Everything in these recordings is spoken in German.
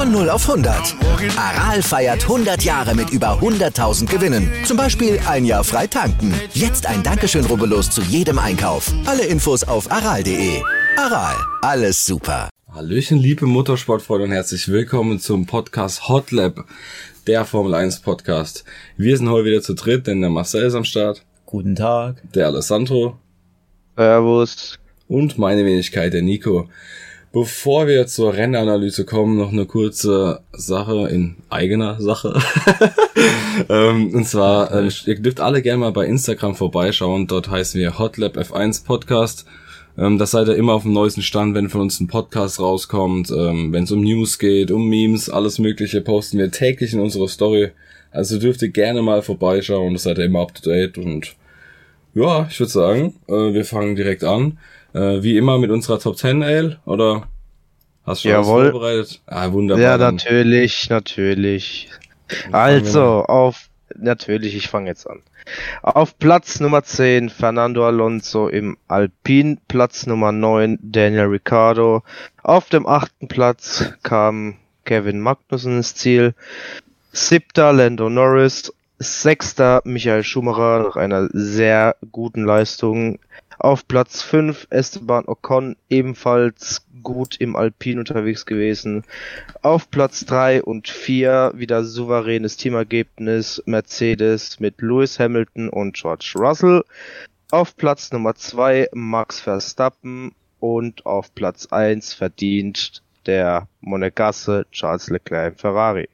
Von 0 auf 100. Aral feiert 100 Jahre mit über 100.000 Gewinnen. Zum Beispiel ein Jahr frei tanken. Jetzt ein Dankeschön, rubbellos zu jedem Einkauf. Alle Infos auf aral.de. Aral, alles super. Hallöchen, liebe Motorsportfreunde und herzlich willkommen zum Podcast Hot Lab, der Formel 1 Podcast. Wir sind heute wieder zu dritt, denn der Marcel ist am Start. Guten Tag. Der Alessandro. Servus. Und meine Wenigkeit, der Nico. Bevor wir zur Rennanalyse kommen, noch eine kurze Sache in eigener Sache. ähm, und zwar, äh, ihr dürft alle gerne mal bei Instagram vorbeischauen. Dort heißen wir Hotlab F1 Podcast. Ähm, das seid ihr immer auf dem neuesten Stand, wenn von uns ein Podcast rauskommt. Ähm, wenn es um News geht, um Memes, alles mögliche, posten wir täglich in unserer Story. Also dürft ihr gerne mal vorbeischauen. Das seid ihr immer up to date. Und ja, ich würde sagen, äh, wir fangen direkt an. Äh, wie immer mit unserer Top 10 Ale, oder hast du schon Jawohl. was vorbereitet? Ah, wunderbar. Ja, natürlich, natürlich. Also, auf, natürlich, ich fange jetzt an. Auf Platz Nummer 10 Fernando Alonso im Alpin, Platz Nummer 9 Daniel Ricciardo. Auf dem achten Platz kam Kevin Magnussen ins Ziel. Siebter Lando Norris. Sechster Michael Schumacher nach einer sehr guten Leistung. Auf Platz 5 Esteban Ocon ebenfalls gut im Alpin unterwegs gewesen. Auf Platz 3 und 4 wieder souveränes Teamergebnis Mercedes mit Lewis Hamilton und George Russell. Auf Platz Nummer 2 Max Verstappen und auf Platz 1 verdient der Monegasse Charles Leclerc im Ferrari.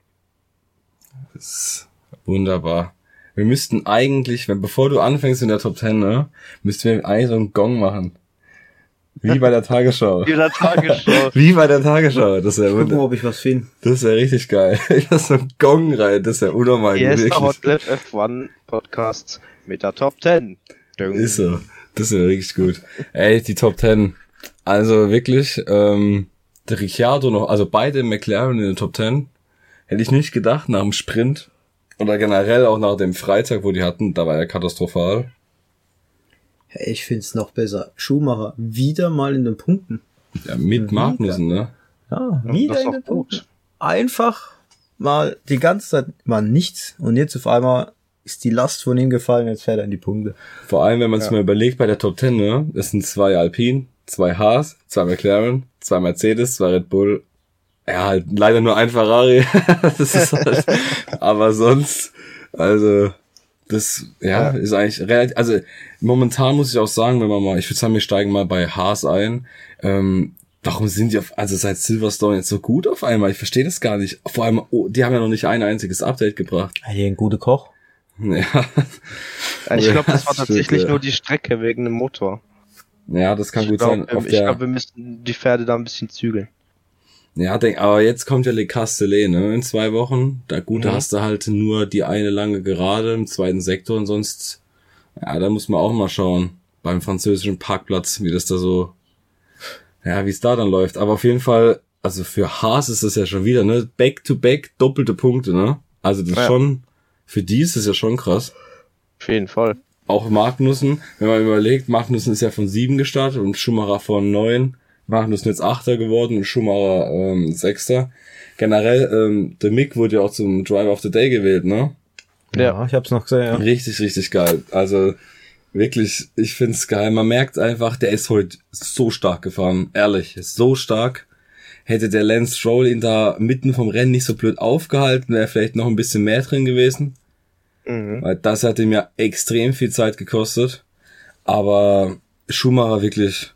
ist wunderbar. Wir müssten eigentlich, wenn, bevor du anfängst in der Top 10, ne, müssten wir eigentlich so einen Gong machen. Wie bei der Tagesschau. der Tagesschau. Wie bei der Tagesschau. Das wäre Gucken, wunder- ob ich was finde. das wäre richtig geil. Ich lass so einen Gong rein, das wäre unnormal. Hier ist der wirklich. Hotlap F1 Podcast mit der Top 10. Ding. Ist so. Das wäre richtig gut. Ey, die Top 10. Also wirklich, ähm, der Ricciardo noch, also beide McLaren in der Top 10. Hätte ich nicht gedacht nach dem Sprint. Oder generell auch nach dem Freitag, wo die hatten, da war er katastrophal. Hey, ich find's noch besser. Schumacher wieder mal in den Punkten. Ja, mit Ja, Magnussen, ne? Ja, wieder das ist in den gut. Punkten. Einfach mal die ganze Zeit war nichts und jetzt auf einmal ist die Last von ihm gefallen, jetzt fährt er in die Punkte. Vor allem, wenn man sich Ja. mal überlegt, bei der Top 10, ne? Das sind zwei Alpine, zwei Haas, zwei McLaren, zwei Mercedes, zwei Red Bull. Ja, halt leider nur ein Ferrari. das ist halt, aber sonst, also, das, ja, ist eigentlich relativ, also, momentan muss ich auch sagen, wenn man mal, ich würde sagen, wir steigen mal bei Haas ein, ähm, warum sind die auf, also seit Silverstone jetzt so gut auf einmal? Ich verstehe das gar nicht. Vor allem, oh, die haben ja noch nicht ein einziges Update gebracht. Hey, ein guter Koch. Ja, Ich glaube, das war tatsächlich ja. nur die Strecke wegen dem Motor. ja das kann ich gut glaube, sein. Auf ich glaube, wir müssten die Pferde da ein bisschen zügeln. Ja, denk, aber jetzt kommt ja Le Castellet, ne, in zwei Wochen. Da gut, da Mhm. hast du halt nur die eine lange Gerade im zweiten Sektor und sonst, ja, da muss man auch mal schauen beim französischen Parkplatz, wie das da so, ja, wie es da dann läuft. Aber auf jeden Fall, also für Haas ist das ja schon wieder, ne, back to back, doppelte Punkte, ne. Also das Ja. schon, für die ist das ja schon krass. Auf jeden Fall. Auch Magnussen, wenn man überlegt, Magnussen ist ja von sieben gestartet und Schumacher von neun. Magnussen jetzt Achter geworden und Schumacher ähm, Sechster. Generell, ähm, der Mick wurde ja auch zum Driver of the Day gewählt, ne? Ja. ich hab's noch gesehen, ja. Richtig, richtig geil. Also wirklich, ich find's geil. Man merkt einfach, der ist heute so stark gefahren. Ehrlich, so stark. Hätte der Lance Stroll ihn da mitten vom Rennen nicht so blöd aufgehalten, wäre vielleicht noch ein bisschen mehr drin gewesen. Mhm. Weil das hat ihm ja extrem viel Zeit gekostet. Aber Schumacher wirklich,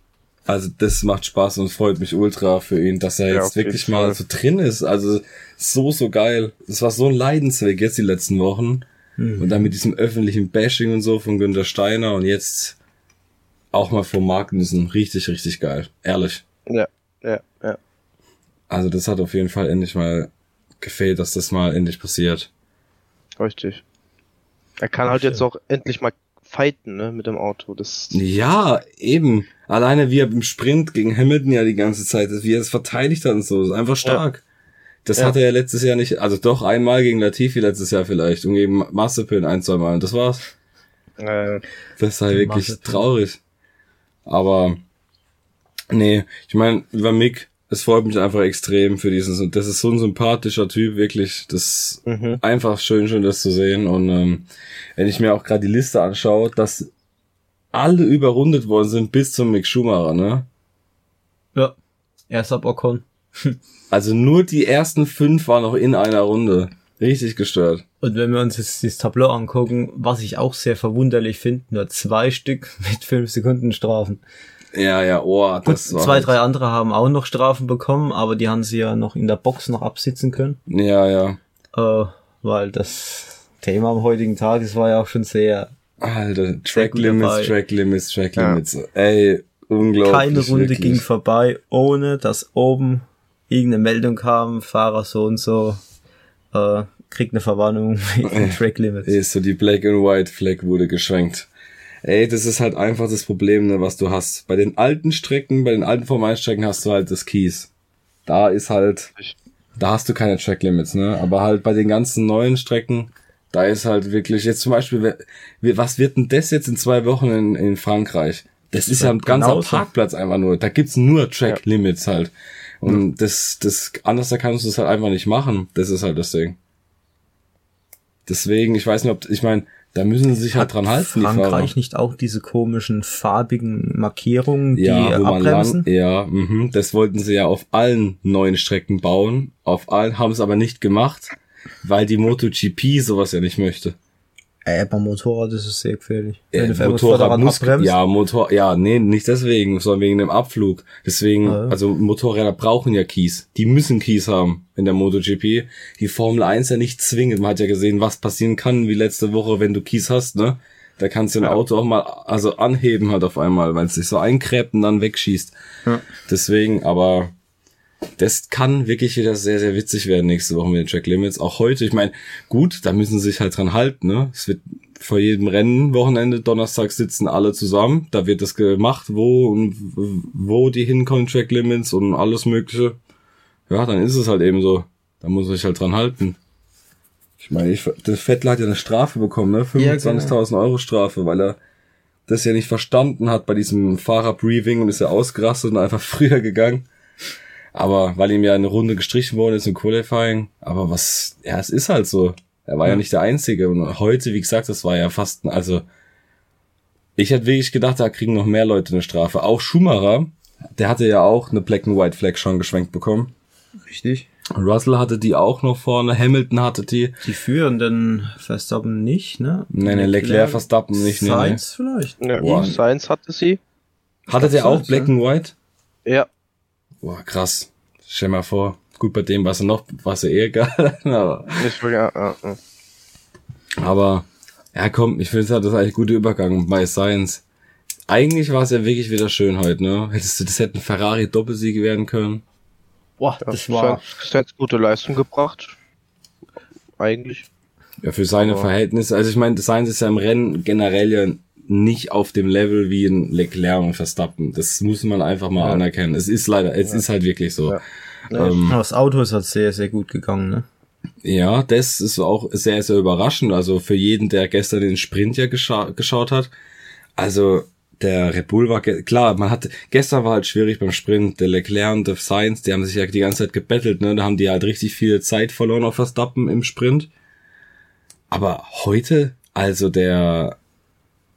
also das macht Spaß und freut mich ultra für ihn, dass er Ja, jetzt wirklich mal Fall. so drin ist. Also so, so geil. Das war so ein Leidensweg jetzt die letzten Wochen. Mhm. Und dann mit diesem öffentlichen Bashing und so von Günter Steiner und jetzt auch mal von Magnussen. Richtig, richtig geil. Ehrlich. Ja, ja, ja. Also das hat auf jeden Fall endlich mal gefehlt, dass das mal endlich passiert. Richtig. Er kann halt jetzt auch endlich mal fighten, ne, mit dem Auto. Das Ja, eben. Alleine wie er im Sprint gegen Hamilton ja die ganze Zeit, wie er es verteidigt hat und so, ist einfach stark. Das Ja. hatte er letztes Jahr nicht, also doch einmal gegen Latifi letztes Jahr vielleicht und gegen Mazepin ein, zwei Mal und das war's. äh, Das ist halt wirklich Mazepin. traurig. Aber nee, ich meine, über Mick, es freut mich einfach extrem für diesen, das ist so ein sympathischer Typ, wirklich. Das mhm. einfach schön, schön das zu sehen. Und ähm, wenn ich mir auch gerade die Liste anschaue, dass alle überrundet worden sind bis zum Mick Schumacher, ne? Ja. Erst ab Ocon. Also nur die ersten fünf waren noch in einer Runde. Richtig gestört. Und wenn wir uns jetzt das Tableau angucken, was ich auch sehr verwunderlich finde, nur zwei Stück mit fünf Sekunden Strafen. Ja, ja, oh, Gut, das war. zwei, halt- drei andere haben auch noch Strafen bekommen, aber die haben sie ja noch in der Box noch absitzen können. Ja, ja. Äh, weil das Thema am heutigen Tag, das war ja auch schon sehr Alter, Track Limits. Track Limits, Track Ja. Limits. Ey, unglaublich. keine Runde wirklich. ging vorbei, ohne dass oben irgendeine Meldung kam, Fahrer so und so, äh, kriegt eine Verwarnung wegen Track Limits. Ist so die Black and White Flag wurde geschwenkt. Ey, das ist halt einfach das Problem, ne, was du hast. Bei den alten Strecken, bei den alten Formel 1 Strecken hast du halt das Keys. Da ist halt, da hast du keine Track Limits, ne? Aber halt bei den ganzen neuen Strecken, da ist halt wirklich, jetzt zum Beispiel, was wird denn das jetzt in zwei Wochen in, in Frankreich? Das ist ja ein ganzer genauso. Parkplatz einfach nur. Da gibt's nur Track Limits halt. Und das, das, anders da kannst du es halt einfach nicht machen. Das ist halt das Ding. Deswegen, ich weiß nicht, ob, ich meine, da müssen sie sich halt dran halten, die Fahrer. Frankreich nicht auch diese komischen farbigen Markierungen, die Ja, wo man abbremsen? lang, ja, mhm. das wollten sie ja auf allen neuen Strecken bauen. Auf allen haben es aber nicht gemacht, weil die MotoGP sowas ja nicht möchte. Äh, beim Motorrad ist es sehr gefährlich. Äh, Motorrad muss, abbremst, ja, Motor, ja, nee, nicht deswegen, sondern wegen dem Abflug. Deswegen, ja. also Motorräder brauchen ja Keys. Die müssen Keys haben in der MotoGP. Die Formel 1 ja nicht zwingend. Man hat ja gesehen, was passieren kann, wie letzte Woche, wenn du Keys hast, ne? Da kannst du ein Auto auch mal, also anheben halt auf einmal, weil es sich so einkräbt und dann wegschießt. Ja. Deswegen, aber das kann wirklich wieder sehr, sehr witzig werden nächste Woche mit den Track Limits. Auch heute, ich meine, gut, da müssen sie sich halt dran halten, ne? Es wird vor jedem Rennen, Wochenende, Donnerstag sitzen alle zusammen. Da wird das gemacht, wo und wo die hinkommen, Track Limits und alles mögliche. Ja, dann ist es halt eben so. Da muss man sich halt dran halten. Ich meine, ich, der Vettel hat ja eine Strafe bekommen, ne? Ja, 25.000 Euro Strafe, weil er das ja nicht verstanden hat bei diesem Fahrerbriefing und ist ja ausgerastet und einfach früher gegangen. Aber weil ihm ja eine Runde gestrichen worden ist im Qualifying. Aber was, ja, es ist halt so. Er war ja, nicht der Einzige. Und heute, wie gesagt, das war ja fast, ein- also, ich hätte wirklich gedacht, da kriegen noch mehr Leute eine Strafe. Auch Schumacher, der hatte ja auch eine Black and White Flag schon geschwenkt bekommen. richtig. Russell hatte die auch noch vorne, Hamilton hatte die. Die führenden Verstappen nicht, ne? Nee, nee, Leclerc, Verstappen nicht, nee, nee. Sainz vielleicht. Ja, Boah. Science hatte sie. Hatte der auch Sainz, Black ja. and White? Ja. Boah, krass. Stell mal vor. Gut, bei dem war es noch, es ja eh egal. aber, Nicht wirklich, ja, ja, ja. aber, ja komm, ich finde, das ist eigentlich ein guter Übergang bei Science. Eigentlich war es ja wirklich wieder schön heute, ne? Hättest du, das hätte ein Ferrari Doppelsieg werden können. Boah, das war, Science gute Leistung gebracht. Eigentlich. Ja, für seine Aber- Verhältnisse. Also ich meine, Sainz ist ja im Rennen generell ja nicht auf dem Level wie ein Leclerc und Verstappen. Das muss man einfach mal Ja. anerkennen. Es ist leider, es ist halt wirklich so. Ja. Ähm, das Auto ist halt sehr, sehr gut gegangen, ne? Ja, das ist auch sehr, sehr überraschend. Also für jeden, der gestern den Sprint ja gescha geschaut hat. Also der Red Bull war, klar, man hat, gestern war halt schwierig beim Sprint. Der Leclerc und der Sainz, die haben sich ja die ganze Zeit gebettelt, ne? Da haben die halt richtig viel Zeit verloren auf Verstappen im Sprint. Aber heute, also der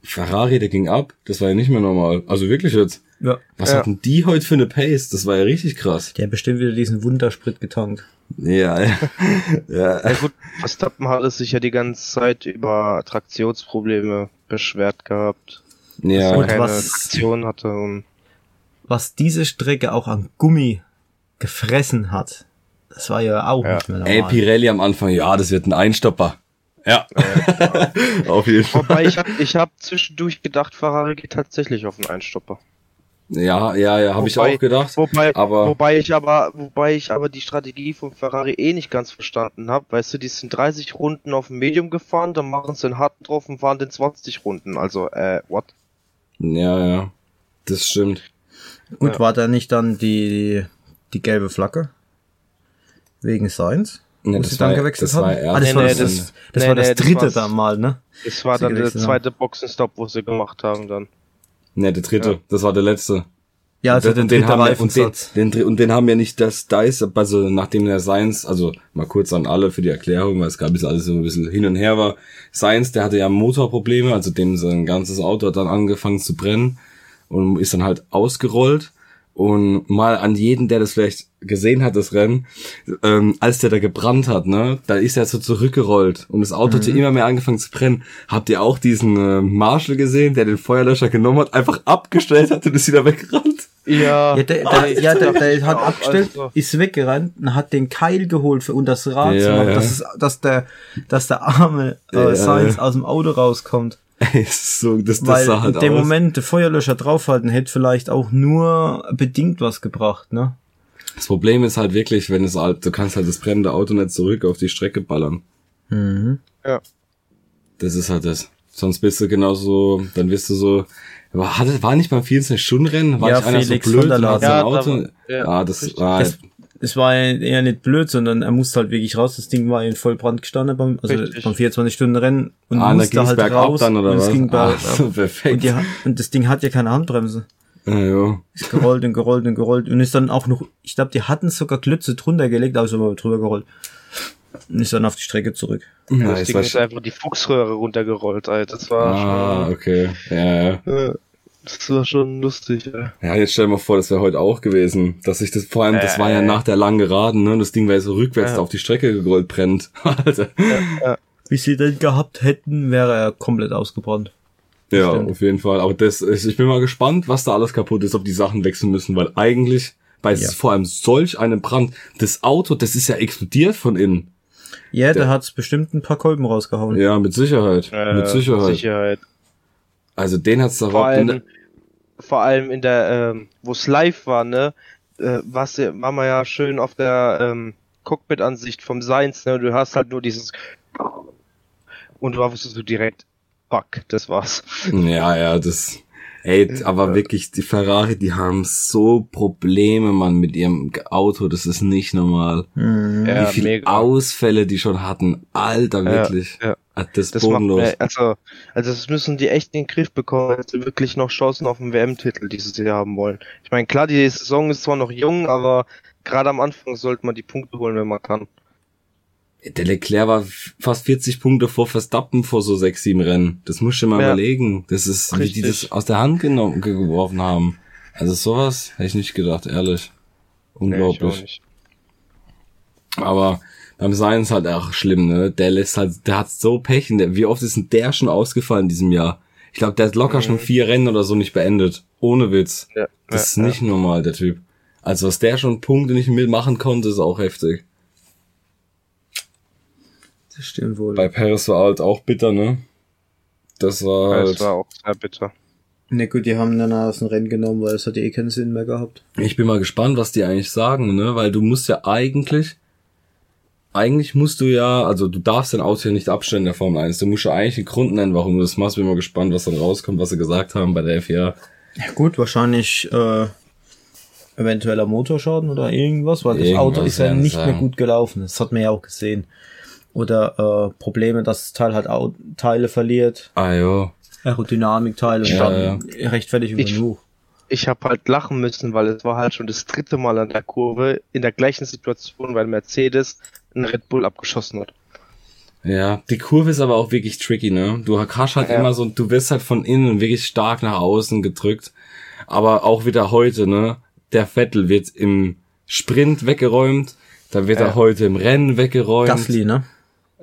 Ferrari, der ging ab. Das war ja nicht mehr normal. Also wirklich jetzt. Ja. Was Ja. hatten die heute für eine Pace? Das war ja richtig krass. Der hat bestimmt wieder diesen Wundersprit getankt. Ja, ja. ja. Ja gut, Verstappen hat es sich ja die ganze Zeit über Traktionsprobleme beschwert gehabt. ja. Dass Und keine was- Traktion hatte und Was diese Strecke auch an Gummi gefressen hat, das war ja auch Ja. nicht mehr Ey, normal. Pirelli am Anfang, ja, das wird ein Einstopper. Ja. Auf jeden Fall. Wobei ich hab, ich hab zwischendurch gedacht, Ferrari geht tatsächlich auf einen Einstopper. Ja, ja, ja, habe ich auch gedacht. Wobei, aber wobei ich aber, wobei ich aber die Strategie von Ferrari eh nicht ganz verstanden habe. Weißt du, die sind 30 Runden auf dem Medium gefahren, dann machen sie einen harten drauf und fahren den 20 Runden. Also, äh, what? ja, ja, das stimmt. Gut, Ja. war da nicht dann die, die gelbe Flagge? Wegen Sainz? Nee, Wo das sie dann war- gewechselt das war erst Ah, das Nee, war nee, das, das- das, das nee, war das nee, das dritte war's- da mal, ne? Das war dann der zweite Boxenstopp, wo sie gemacht haben dann. Ne, der dritte, Ja. das war der letzte. Ja, also Und den, den haben wir, und, den, den, und den haben wir nicht das Dice, also nachdem der Science, also mal kurz an alle für die Erklärung, weil es gab jetzt alles so ein bisschen hin und her war. Science, der hatte ja Motorprobleme, also dem sein ganzes Auto hat dann angefangen zu brennen und ist dann halt ausgerollt. Und mal an jeden, der das vielleicht gesehen hat, das Rennen, ähm, als der da gebrannt hat, ne, da ist er so zurückgerollt und das Auto hatte immer mehr angefangen zu brennen. Habt ihr auch diesen äh, Marshall gesehen, der den Feuerlöscher genommen hat, einfach abgestellt hat und ist wieder weggerannt? Ja, Ja, der, der, ja, der, der hat auch, abgestellt, also- ist weggerannt und hat den Keil geholt für unter das Rad, Ja, zu machen, ja. dass, es, dass, der, dass der arme äh, Ja, Sainz ja. aus dem Auto rauskommt. Ey, so, das, das Weil sah halt in dem aus. Moment der Feuerlöscher draufhalten hätte vielleicht auch nur bedingt was gebracht, ne? Das Problem ist halt wirklich, wenn es halt, du kannst halt das brennende Auto nicht zurück auf die Strecke ballern. Mhm. Ja. Das ist halt das. Sonst bist du genauso, dann wirst du so, aber hatte, war nicht beim 24-Stunden-Rennen? War Ja, nicht einer Felix so blöd von der und hat Laden. sein Ja, da Auto? war- ja, ah, das war, Das, es war eher nicht blöd, sondern er musste halt wirklich raus. Das Ding war in Vollbrand gestanden beim, also Richtig. beim 24-Stunden-Rennen und ah, musste halt raus. dann oder und was? es ging ah, bergab. so, perfekt. und, die, und das Ding hat ja keine Handbremse. ja, jo. Ist gerollt und gerollt und gerollt und ist dann auch noch, ich glaube, die hatten sogar Klötze drunter gelegt, aber ist aber drüber gerollt. Und ist dann auf die Strecke zurück. ja, das Ding ist einfach die Fuchsröhre runtergerollt, Alter. Das war ah, okay. Ja, ja. Das war schon lustig, ja. Ja, jetzt stell dir mal vor, das wäre heute auch gewesen. Dass ich das, vor allem, das war ja Äh. nach der langen Geraden, ne? Das Ding wäre so rückwärts Ja. auf die Strecke gerollt brennt. Alter. Wie sie den gehabt hätten, wäre er komplett ausgebrannt. Ja, Stimmt. auf jeden Fall. Aber das, ist- ich bin mal gespannt, was da alles kaputt ist, ob die Sachen wechseln müssen, weil eigentlich bei Ja. vor allem solch einem Brand, das Auto, das ist ja explodiert von innen. Ja, der, Der- hat's bestimmt ein paar Kolben rausgehauen. Ja, mit Sicherheit. Äh, mit Sicherheit. Sicherheit. Also den hat's da Vor allem, in- vor allem in der, ähm, wo es live war, ne, äh, was ja, war man ja schön auf der ähm, Cockpit-Ansicht vom Seins, ne, du hast halt nur dieses und du warst so direkt, fuck, das war's. Ja, ja, das. Ey, aber wirklich, die Ferrari, die haben so Probleme, man, mit ihrem Auto, das ist nicht normal. Mhm. Ja, Wie viele mega. Ausfälle die schon hatten. Alter, wirklich. ja. Ah, Das ist Das macht bodenlos. mir, also, also das müssen die echt in den Griff bekommen, wenn sie wirklich noch Chancen auf den WM-Titel dieses Jahr haben wollen. Ich meine, klar, die Saison ist zwar noch jung, aber gerade am Anfang sollte man die Punkte holen, wenn man kann. Der Leclerc war fast 40 Punkte vor Verstappen vor so sechs, sieben Rennen. Das musst du dir mal Ja. überlegen. Das ist, wie die Richtig. das aus der Hand genommen, ge- geworfen haben. Also sowas hätte ich nicht gedacht, ehrlich. Nee, Unglaublich. nicht. Aber beim Science halt auch schlimm, ne? Der lässt halt, der hat so Pech. Der, wie oft ist denn der schon ausgefallen in diesem Jahr? Ich glaube, der hat locker schon vier Rennen oder so nicht beendet. Ohne Witz. Ja, Das ist ja, nicht normal, der Typ. Also was der schon Punkte nicht mitmachen konnte, ist auch heftig. Das stimmt wohl. Bei Paris war halt auch bitter, ne? Das war ja. halt. Das war auch sehr bitter. Na gut, die haben dann aus dem Rennen genommen, weil es hat eh keinen Sinn mehr gehabt. Ich bin mal gespannt, was die eigentlich sagen, ne? Weil du musst ja eigentlich, eigentlich musst du ja, also du darfst dein Auto ja nicht abstellen in der Formel 1. Du musst ja eigentlich einen Grund nennen, warum du das machst. Bin mal gespannt, was dann rauskommt, was sie gesagt haben bei der FIA. Ja gut, wahrscheinlich äh, eventueller Motorschaden oder irgendwas, weil das Irgendwas Auto ist ja nicht mehr sagen. gut gelaufen. Das hat man ja auch gesehen. Oder äh, Probleme, dass das Teil halt Au Teile verliert, Ah jo. Aerodynamikteile und Ja, dann rechtfertig über Ich- genug. Ich habe halt lachen müssen, weil es war halt schon das dritte Mal an der Kurve in der gleichen Situation, weil Mercedes einen Red Bull abgeschossen hat. Ja, die Kurve ist aber auch wirklich tricky, ne? Du hast halt Ja. immer so, du wirst halt von innen wirklich stark nach außen gedrückt. Aber auch wieder heute, ne? Der Vettel wird im Sprint weggeräumt, dann wird Ja. er heute im Rennen weggeräumt. Gasly, ne?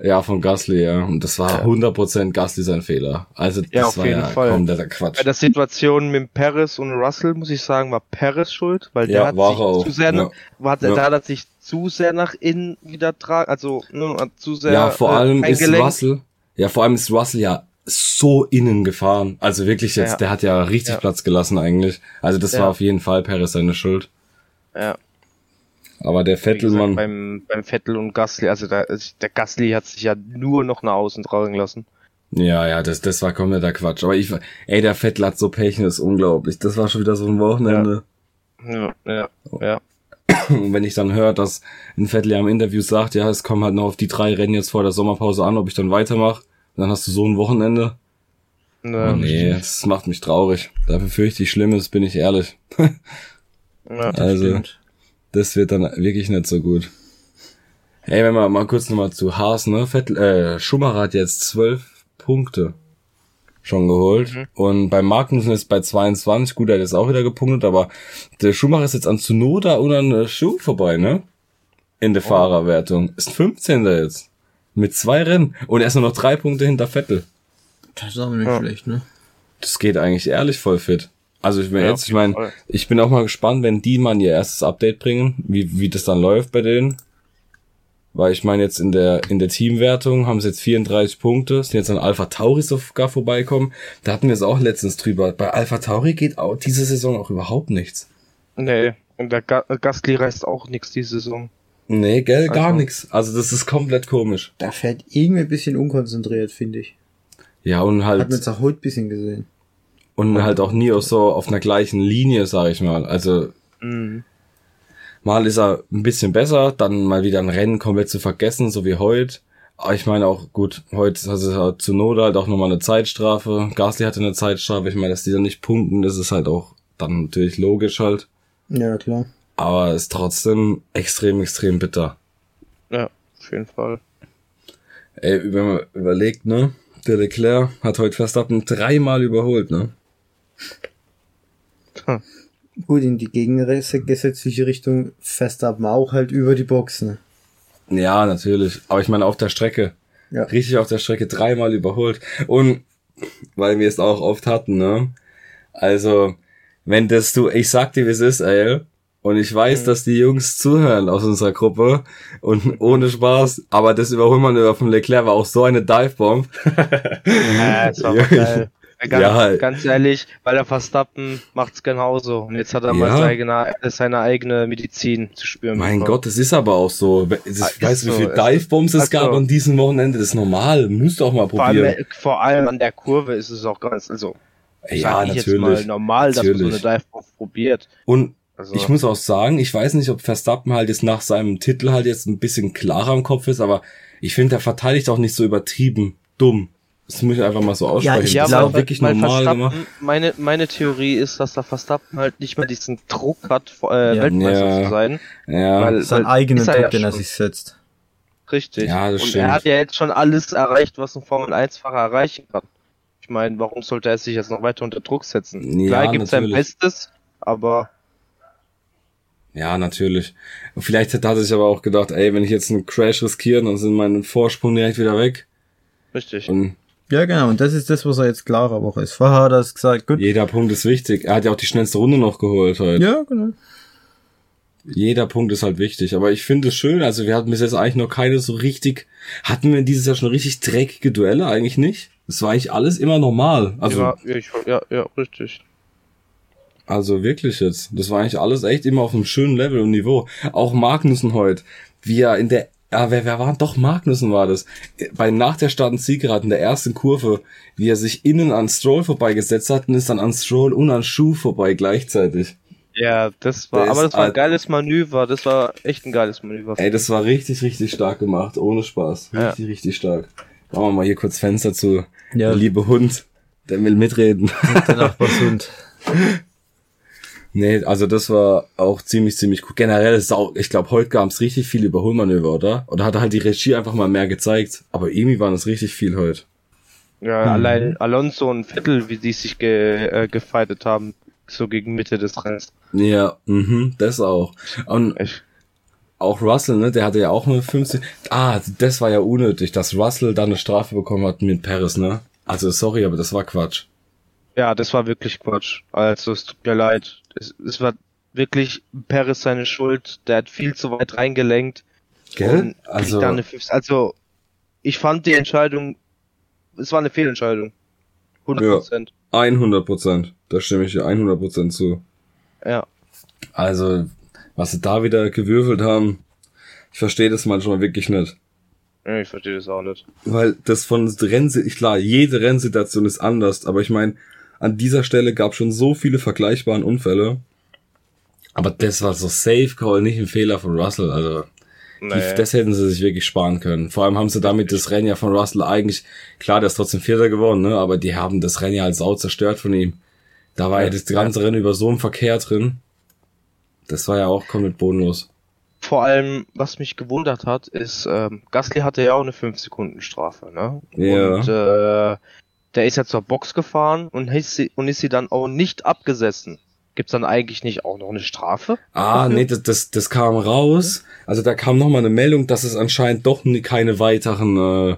Ja, von Gasly, ja. Und das war 100% Gasly sein Fehler. Also das Ja, auf war jeden ja Fall. kompletter Quatsch. Bei der Situation mit Perez und Russell muss ich sagen, war Perez schuld, weil der Ja, hat war sich auch. zu sehr, Ja. war, Ja. da hat sich zu sehr nach innen wieder tragen, also ne, hat zu sehr ja, vor äh, allem ist. Russell, ja, vor allem ist Russell ja so innen gefahren. Also wirklich jetzt, Ja. der hat ja richtig Ja. Platz gelassen eigentlich. Also das Ja. war auf jeden Fall Perez seine Schuld. Ja. Aber der Vettel, Mann, beim, beim Vettel und Gasly, also der, der Gasly hat sich ja nur noch nach außen tragen lassen. ja, ja, das, das war kompletter Quatsch. Aber ich, ey, der Vettel hat so Pech, das ist unglaublich. Das war schon wieder so ein Wochenende. Ja, ja, ja. Und wenn ich dann höre, dass ein Vettel ja im Interview sagt, ja, es kommen halt noch auf die drei Rennen jetzt vor der Sommerpause an, ob ich dann weitermache, dann hast du so ein Wochenende. ja, Oh, nee, das macht mich traurig. Dafür fürchte ich Schlimmes, bin ich ehrlich. ja. Also, Stimmt. Das wird dann wirklich nicht so gut. Ey, wenn wir mal kurz nochmal zu Haas, ne? Vettel, äh, Schumacher hat jetzt zwölf Punkte schon geholt. Und bei Magnussen ist bei 22, gut, er hat jetzt auch wieder gepunktet, aber der Schumacher ist jetzt an Tsunoda und an äh, Schuh vorbei, ne? In der Fahrerwertung. Ist 15. jetzt. Mit zwei Rennen. Und er ist nur noch drei Punkte hinter Vettel. Das ist auch nicht Ja. schlecht, ne? Das geht eigentlich ehrlich voll fit. Also ich bin Ja, jetzt, ich meine, Fall. ich bin auch mal gespannt, wenn die mal ihr erstes Update bringen, wie, wie das dann läuft bei denen. Weil ich meine, jetzt in der, in der Teamwertung haben sie jetzt 34 Punkte, sind jetzt an Alpha Tauri sogar vorbeikommen. Da hatten wir es auch letztens drüber. Bei Alpha Tauri geht auch diese Saison auch überhaupt nichts. Nee, und der Ga Gasly reißt auch nichts diese Saison. Nee, gell, gar Also- nichts. Also das ist komplett komisch. Da fährt irgendwie ein bisschen unkonzentriert, finde ich. Ja, und Hat man halt, jetzt auch heute ein bisschen gesehen. Und halt auch nie auch so auf einer gleichen Linie, sag ich mal. Also Mhm. Mal ist er ein bisschen besser, dann mal wieder ein Rennen komplett zu vergessen, so wie heute. Aber ich meine auch, gut, heute hat es zu Not halt auch nochmal eine Zeitstrafe. Gasly hatte eine Zeitstrafe. Ich meine, dass die dann nicht punkten, das ist halt auch dann natürlich logisch halt. Ja, klar. Aber ist trotzdem extrem, extrem bitter. Ja, auf jeden Fall. Ey, wenn man überlegt, ne? Der Leclerc hat heute Verstappen dreimal überholt, ne? Gut, in die gegengesetzliche Richtung Verstappen auch halt über die Box, ne? Ja, natürlich. Aber ich meine, auf der Strecke. Ja. Richtig auf der Strecke dreimal überholt. Und weil wir es auch oft hatten, ne? Also, wenn das du, ich sag dir, wie es ist, ey. Und ich weiß, dass die Jungs zuhören aus unserer Gruppe. Und ohne Spaß. Aber das Überholmanöver von Leclerc war auch so eine Divebomb. Ja, das war Ja. geil. Ganz, Ja. ganz ehrlich, weil der Verstappen macht's genauso. Und jetzt hat er mal Ja. seine, seine eigene Medizin zu spüren. Mein bekommen. Gott, das ist aber auch so. Das, Ah, ist weißt du, wie so. viele Es- Divebombs es also- gab an diesem Wochenende? Das ist normal. Musst du auch mal Vor allem, probieren. vor allem an der Kurve ist es auch ganz, also, Ja, sag ich jetzt mal natürlich. normal, dass man so eine Natürlich. Dive probiert. Und Also, Ich muss auch sagen, ich weiß nicht, ob Verstappen halt jetzt nach seinem Titel halt jetzt ein bisschen klarer im Kopf ist, aber ich finde, der verteidigt auch nicht so übertrieben dumm. Das muss ich einfach mal so aussprechen. ich ja, das ist weil, auch wirklich weil normal Verstappen, gemacht. meine, meine Theorie ist, dass der Verstappen halt nicht mehr diesen Druck hat, äh, Ja. Weltmeister Ja. zu sein. Ja, weil- Sein er Druck, ja den er sich setzt. Richtig. Ja, das Und stimmt. er hat ja jetzt schon alles erreicht, was ein Formel-1-Fahrer erreichen kann. Ich meine, warum sollte er sich jetzt noch weiter unter Druck setzen? Ja, Klar, er gibt sein natürlich. Bestes, aber ja, natürlich. Und vielleicht hat er sich aber auch gedacht, ey, wenn ich jetzt einen Crash riskiere, dann sind meine Vorsprung direkt wieder weg. richtig. Und Ja, genau. Und das ist das, was er jetzt klarer Woche ist. Vorher hat er es gesagt, gut. jeder Punkt ist wichtig. Er hat ja auch die schnellste Runde noch geholt heute. Ja, genau. Jeder Punkt ist halt wichtig. Aber ich finde es schön, also wir hatten bis jetzt eigentlich noch keine so richtig, hatten wir dieses Jahr schon richtig dreckige Duelle? Eigentlich nicht. Das war eigentlich alles immer normal. Also ja, ja, ich, ja, ja, richtig. Also wirklich jetzt. Das war eigentlich alles echt immer auf einem schönen Level und Niveau. Auch Magnussen heute, wie er in der, ja, wer, wer war, doch Magnussen war das. Bei nach der Start- und Zielgerade in der ersten Kurve, wie er sich innen an Stroll vorbeigesetzt hat und ist dann an Stroll und an Schuh vorbei gleichzeitig. Ja, das war, Der aber das war ein geiles Manöver. Das war echt ein geiles Manöver. Ey, das war richtig, richtig stark gemacht. Ohne Spaß. Ja. Richtig, richtig stark. Machen wir mal hier kurz Fenster zu. Ja. Der liebe Hund, der will mitreden. Der Nachbarshund. Nee, also das war auch ziemlich, ziemlich cool. Generell ist auch, ich glaube, heute gab es richtig viel Überholmanöver, oder? Oder hat halt die Regie einfach mal mehr gezeigt. Aber irgendwie waren es richtig viel heute. Ja, Mhm. allein Alonso und Vettel, wie die sich ge, äh, gefightet haben, so gegen Mitte des Rennens. Ja, mhm, das auch. Und Echt. auch Russell, ne, der hatte ja auch eine 15. Ah, das war ja unnötig, dass Russell dann eine Strafe bekommen hat mit Paris, ne? Also sorry, aber das war Quatsch. Ja, das war wirklich Quatsch. Also es tut mir leid. Es, es war wirklich Paris seine Schuld. Der hat viel zu weit reingelenkt. Gell? Also- kriegt da eine 15 also ich fand die Entscheidung, es war eine Fehlentscheidung. 100%. 100 Prozent. Da stimme ich dir 100 Prozent zu. Ja. Also, was sie da wieder gewürfelt haben, ich verstehe das manchmal wirklich nicht. ja. Ich verstehe das auch nicht. Weil das von Rennsituation, klar, jede Rennsituation ist anders, aber ich meine, an dieser Stelle gab schon so viele vergleichbaren Unfälle. Aber das war so Safe Call, nicht ein Fehler von Russell. Also die, Nee. das hätten sie sich wirklich sparen können. Vor allem haben sie damit das Rennen ja von Russell eigentlich, klar, der ist trotzdem Vierter geworden, ne? aber die haben das Rennen ja als Sau zerstört von ihm. Da war ja, das ganze Rennen über so einen Verkehr drin. Das war ja auch komplett bodenlos. Vor allem, was mich gewundert hat, ist, ähm, Gasly hatte ja auch eine 5-Sekunden-Strafe, ne? Ja. Und äh, der ist ja zur Box gefahren und ist, sie, und ist sie dann auch nicht abgesessen. Gibt's dann eigentlich nicht auch noch eine Strafe? Ah, nee, das, das, das kam raus. Also da kam nochmal eine Meldung, dass es anscheinend doch keine weiteren,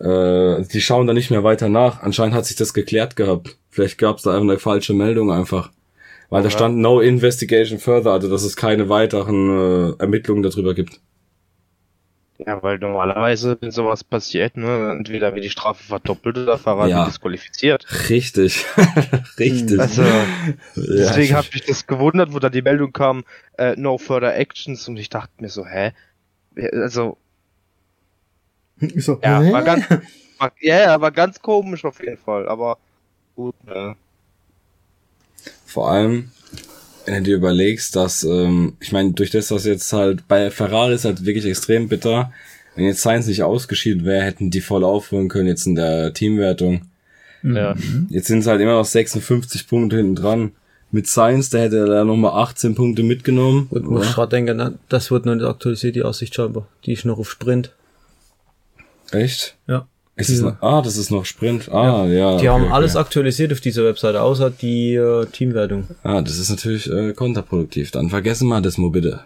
äh, äh, die schauen da nicht mehr weiter nach. Anscheinend hat sich das geklärt gehabt. Vielleicht gab es da einfach eine falsche Meldung einfach. Weil da Ja. stand no investigation further, also dass es keine weiteren äh, Ermittlungen darüber gibt. Ja, weil normalerweise, wenn sowas passiert, ne, entweder wird die Strafe verdoppelt oder der Fahrer Ja. wird disqualifiziert. Richtig. Richtig. Also, deswegen habe ich das gewundert, wo da die Meldung kam, äh, no further actions und ich dachte mir so, hä? Also, So, ja, hä? war ganz, war, ja, ja, war ganz komisch auf jeden Fall, aber gut, ne. Vor allem, wenn du dir überlegst, dass, ähm, ich meine, durch das, was jetzt halt bei Ferrari ist halt wirklich extrem bitter. Wenn jetzt Sainz nicht ausgeschieden wäre, hätten die voll aufholen können jetzt in der Teamwertung. Ja. Jetzt sind es halt immer noch 56 Punkte hinten dran. Mit Sainz, der hätte er da nochmal 18 Punkte mitgenommen. Und muss Ja. gerade denken, das wird noch nicht aktualisiert, die Aussicht scheinbar. Die ist noch auf Sprint. Echt? Ja. Ist es noch, ah, das ist noch Sprint. Ah, ja. Die okay, haben okay. alles aktualisiert auf dieser Webseite, außer die äh, Teamwertung. Ah, das ist natürlich äh, kontraproduktiv. Dann vergessen wir das mal bitte.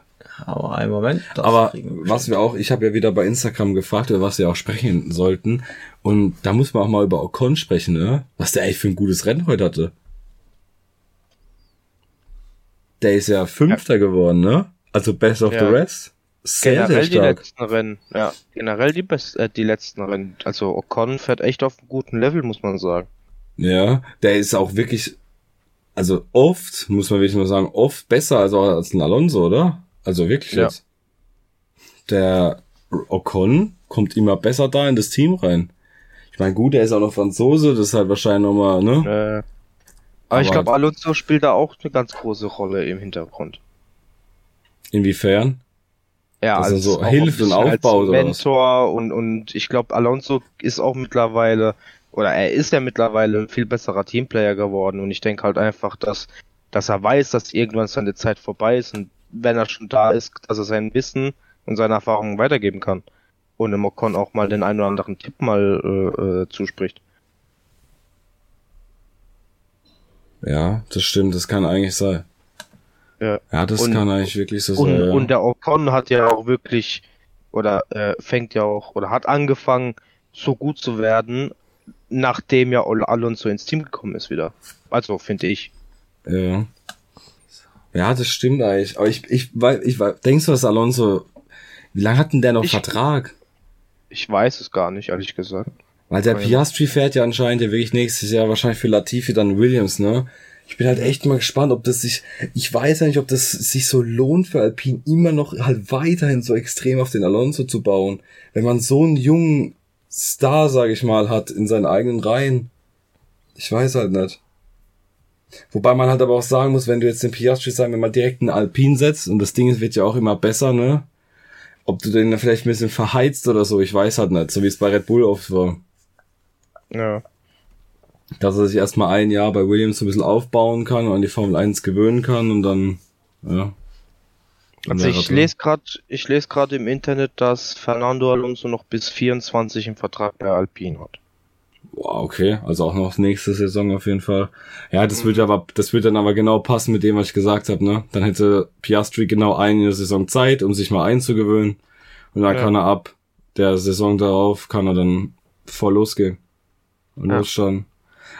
Aber einen Moment. das Aber was wir auch, ich habe ja wieder bei Instagram gefragt, über was wir auch sprechen sollten. Und da muss man auch mal über Ocon sprechen, ne? Was der eigentlich für ein gutes Rennen heute hatte. Der ist ja Fünfter geworden, ne? Also Best of Ja. the Rest. Sehr, sehr Generell die stark. letzten Rennen, ja, generell die best, äh, die letzten Rennen. Also Ocon fährt echt auf einem guten Level, muss man sagen. Ja, der ist auch wirklich, also oft, muss man wirklich mal sagen, oft besser als, als ein Alonso, oder? Also wirklich Ja. jetzt. Der Ocon kommt immer besser da in das Team rein. Ich meine, gut, er ist auch noch Franzose, das ist halt wahrscheinlich nochmal, ne? Äh, aber, ich glaube, Alonso spielt da auch eine ganz große Rolle im Hintergrund. Inwiefern? Ja, er so hilft und aufbaut als? Mentor und und ich glaube, Alonso ist auch mittlerweile oder er ist ja mittlerweile ein viel besserer Teamplayer geworden und ich denke halt einfach, dass dass er weiß, dass irgendwann seine Zeit vorbei ist und wenn er schon da ist, dass er sein Wissen und seine Erfahrungen weitergeben kann und im Ocon auch mal den einen oder anderen Tipp mal äh, äh, zuspricht. Ja, das stimmt, das kann eigentlich sein. Ja. Ja, das Und- kann eigentlich wirklich so Und, sein. Ja. und der Ocon hat ja auch wirklich, oder äh, fängt ja auch, oder hat angefangen, so gut zu werden, nachdem ja Al- Alonso ins Team gekommen ist wieder. Also, finde ich. Ja. Ja, das stimmt eigentlich. Aber ich, ich, weil, ich, weil, denkst du, dass Alonso, wie lange hat denn der noch Ich- Vertrag? Ich weiß es gar nicht, ehrlich gesagt. Weil der. Piastri fährt ja anscheinend ja wirklich nächstes Jahr wahrscheinlich für Latifi dann Williams, ne? Ich bin halt echt mal gespannt, ob das sich, ich weiß ja nicht, ob das sich so lohnt für Alpine immer noch halt weiterhin so extrem auf den Alonso zu bauen. Wenn man so einen jungen Star, sag ich mal, hat in seinen eigenen Reihen. Ich weiß halt nicht. Wobei man halt aber auch sagen muss, wenn du jetzt den Piastri, sagen wir mal, direkt einen Alpine setzt, und das Ding wird ja auch immer besser, ne? Ob du den vielleicht ein bisschen verheizt oder so, ich weiß halt nicht, so wie es bei Red Bull oft war Ja. Dass er sich erstmal ein Jahr bei Williams so ein bisschen aufbauen kann und an die Formel 1 gewöhnen kann und dann, ja. Also ich lese gerade, ich lese gerade im Internet, dass Fernando Alonso noch bis 24 im Vertrag bei Alpine hat. Wow, okay, also auch noch nächste Saison auf jeden Fall. Ja, das wird aber, das wird dann aber genau passen mit dem, was ich gesagt habe, ne? Dann hätte Piastri genau eine Saison Zeit, um sich mal einzugewöhnen. Und dann Ja. kann er ab der Saison darauf, kann er dann voll losgehen. Und Ja. losstarten.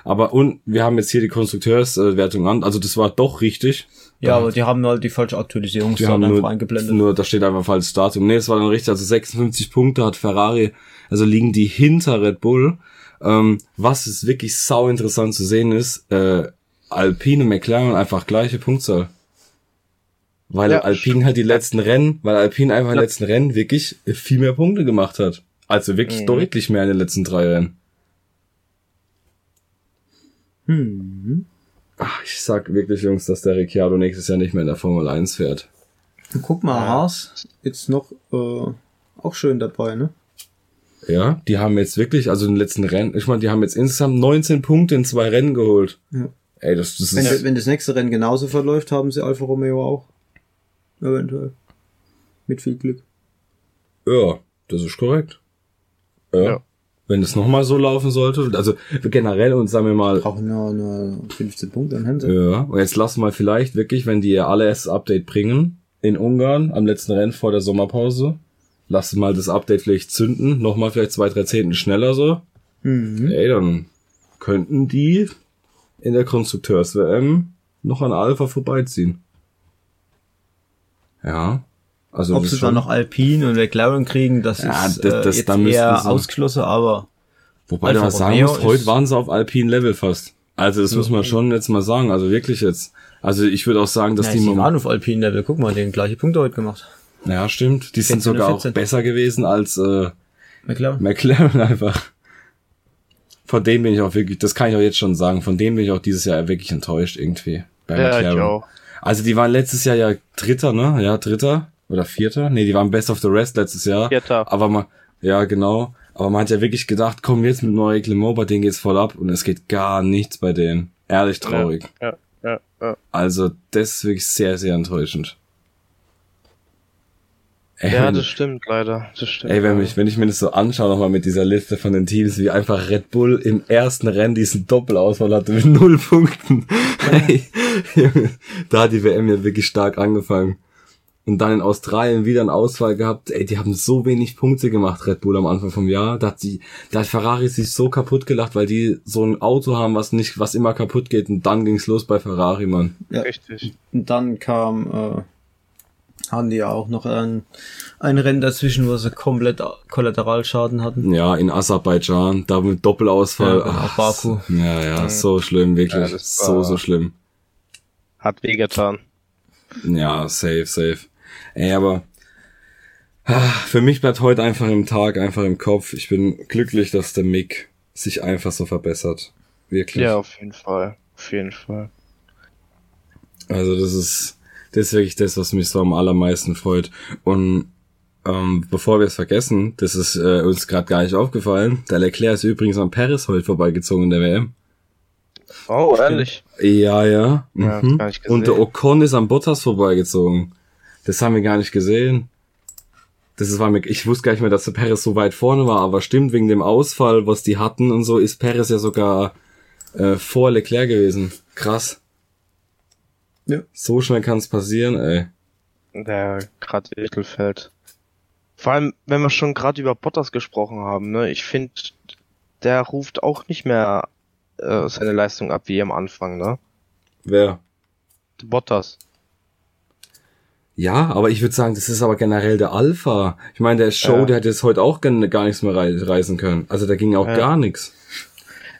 Aber und wir haben jetzt hier die Konstrukteurswertung an, also das war doch richtig. Ja, aber die haben halt die falsche Aktualisierung Die haben nur, eingeblendet. nur, da steht einfach falsches Datum. Nee, es war dann richtig, also 56 Punkte hat Ferrari, also liegen die hinter Red Bull. Ähm, was ist wirklich sau interessant zu sehen ist, äh, Alpine und McLaren einfach gleiche Punktzahl. Weil Ja, Alpine halt die letzten Rennen, weil Alpine einfach die letzten Rennen wirklich viel mehr Punkte gemacht hat. Also wirklich Mhm. deutlich mehr in den letzten drei Rennen. Hm. Ach, ich sag wirklich, Jungs, dass der Ricciardo nächstes Jahr nicht mehr in der Formel 1 fährt. Guck mal, Haas jetzt noch äh, auch schön dabei, ne? Ja, die haben jetzt wirklich, also in den letzten Rennen, ich meine, die haben jetzt insgesamt 19 Punkte in zwei Rennen geholt. Ja. Ey, das, das Wenn, ist, wenn das nächste Rennen genauso verläuft, haben sie Alfa Romeo auch. Eventuell. Mit viel Glück. ja, das ist korrekt. Ja. Ja. Wenn es nochmal so laufen sollte, also generell und sagen wir mal, Brauchen nur, nur 15 Punkte an Hanse. ja, und jetzt lassen wir vielleicht wirklich, wenn die ihr allererstes Update bringen, in Ungarn, am letzten Rennen vor der Sommerpause, lassen mal das Update vielleicht zünden, nochmal vielleicht zwei, drei Zehnten schneller so, Mhm. ey, dann könnten die in der Konstrukteurs-WM noch an Alpha vorbeiziehen. Ja. Also Ob sie dann schon- noch Alpine und McLaren kriegen, das Ja, ist das- äh, das- jetzt da müssten eher sie- ausgeschlossen, aber Wobei du mal sagen musst, heute waren sie auf Alpine Level fast. Also das muss man schon jetzt mal sagen. Also wirklich jetzt. Also ich würde auch sagen, dass ja, die die Mom- waren auf Alpine Level. Guck mal, den gleiche Punkte heute gemacht. Ja, stimmt. Die sind 14 sogar auch 14. besser gewesen als äh, McLaren. McLaren einfach. Von denen bin ich auch wirklich, das kann ich auch jetzt schon sagen, von denen bin ich auch dieses Jahr wirklich enttäuscht irgendwie. Bei Ja, ich McLaren. auch. Also die waren letztes Jahr ja Dritter, ne? Ja, Dritter oder Vierter? Nee, die waren Best of the Rest letztes Jahr. Vierter. Aber man, ja genau. Aber man hat ja wirklich gedacht, komm jetzt mit neue Clement, bei denen geht's voll ab und es geht gar nichts bei denen. Ehrlich traurig. Ja, ja, ja. Also das ist wirklich sehr, sehr enttäuschend. Ey, Ja, wenn, das stimmt leider. Das stimmt. ey wenn, mich, wenn ich mir das so anschaue nochmal mit dieser Liste von den Teams, wie einfach Red Bull im ersten Rennen diesen Doppelausfall hatte mit null Punkten. Ey, Junge, da hat die WM ja wirklich stark angefangen. Und dann in Australien wieder einen Ausfall gehabt. Ey, die haben so wenig Punkte gemacht, Red Bull am Anfang vom Jahr. Da hat, die, da hat Ferrari sich so kaputt gelacht, weil die so ein Auto haben, was nicht, was immer kaputt geht. Und dann ging's los bei Ferrari, Mann. Ja. Richtig. Und dann kam, äh, haben die ja auch noch ein, ein Rennen dazwischen, wo sie komplett Kollateralschaden hatten. Ja, in Aserbaidschan, da mit Doppelausfall. Ja, Ach, Baku. Ja, ja, so schlimm, wirklich. Ja, so, so schlimm. Hat wehgetan. Ja, safe, safe. Ey, aber ah, für mich bleibt heute einfach im Tag, einfach im Kopf. Ich bin glücklich, dass der Mick sich einfach so verbessert. Wirklich. Ja, auf jeden Fall. Auf jeden Fall. Also das ist, das ist wirklich das, was mich so am allermeisten freut. Und ähm, bevor wir es vergessen, das ist äh, uns gerade gar nicht aufgefallen. Der Leclerc ist übrigens am Paris heute vorbeigezogen in der WM. Oh, ehrlich. Ja, ja. Ja, Mhm. gesehen. Und der Ocon ist am Bottas vorbeigezogen. Das haben wir gar nicht gesehen. Das ist, war mir, ich wusste gar nicht mehr, dass der Perez so weit vorne war, aber stimmt, wegen dem Ausfall, was die hatten und so, ist Perez ja sogar äh, vor Leclerc gewesen. Krass. Ja. So schnell kann es passieren, ey. Der gerade Mittelfeld. Vor allem, wenn wir schon gerade über Bottas gesprochen haben, ne, ich finde, der ruft auch nicht mehr äh, seine Leistung ab wie am Anfang, ne? Wer? Bottas. Ja, aber ich würde sagen, das ist aber generell der Alpha. Ich meine, der Show, Ja. der hat jetzt heute auch gar, gar nichts mehr rei reisen können. Also da ging auch Ja. gar nichts.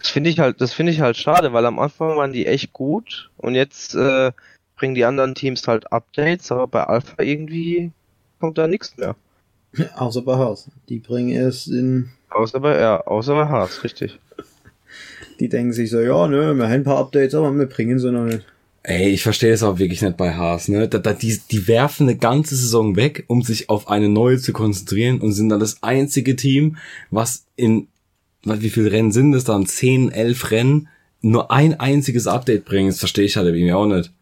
Das finde ich halt, das finde ich halt schade, weil am Anfang waren die echt gut und jetzt äh, bringen die anderen Teams halt Updates, aber bei Alpha irgendwie kommt da nichts mehr. Außer bei Haas. Die bringen erst in, Außer bei, ja, außer bei Haas, richtig. die denken sich so, ja, ne, wir haben ein paar Updates, aber wir bringen sie noch nicht. Ey, ich verstehe das auch wirklich nicht bei Haas, ne? Da, da, die, die werfen eine ganze Saison weg, um sich auf eine neue zu konzentrieren und sind dann das einzige Team, was in, was- wie viele Rennen sind es dann? 10, 11 Rennen, nur ein einziges Update bringen. Das verstehe ich halt irgendwie auch nicht.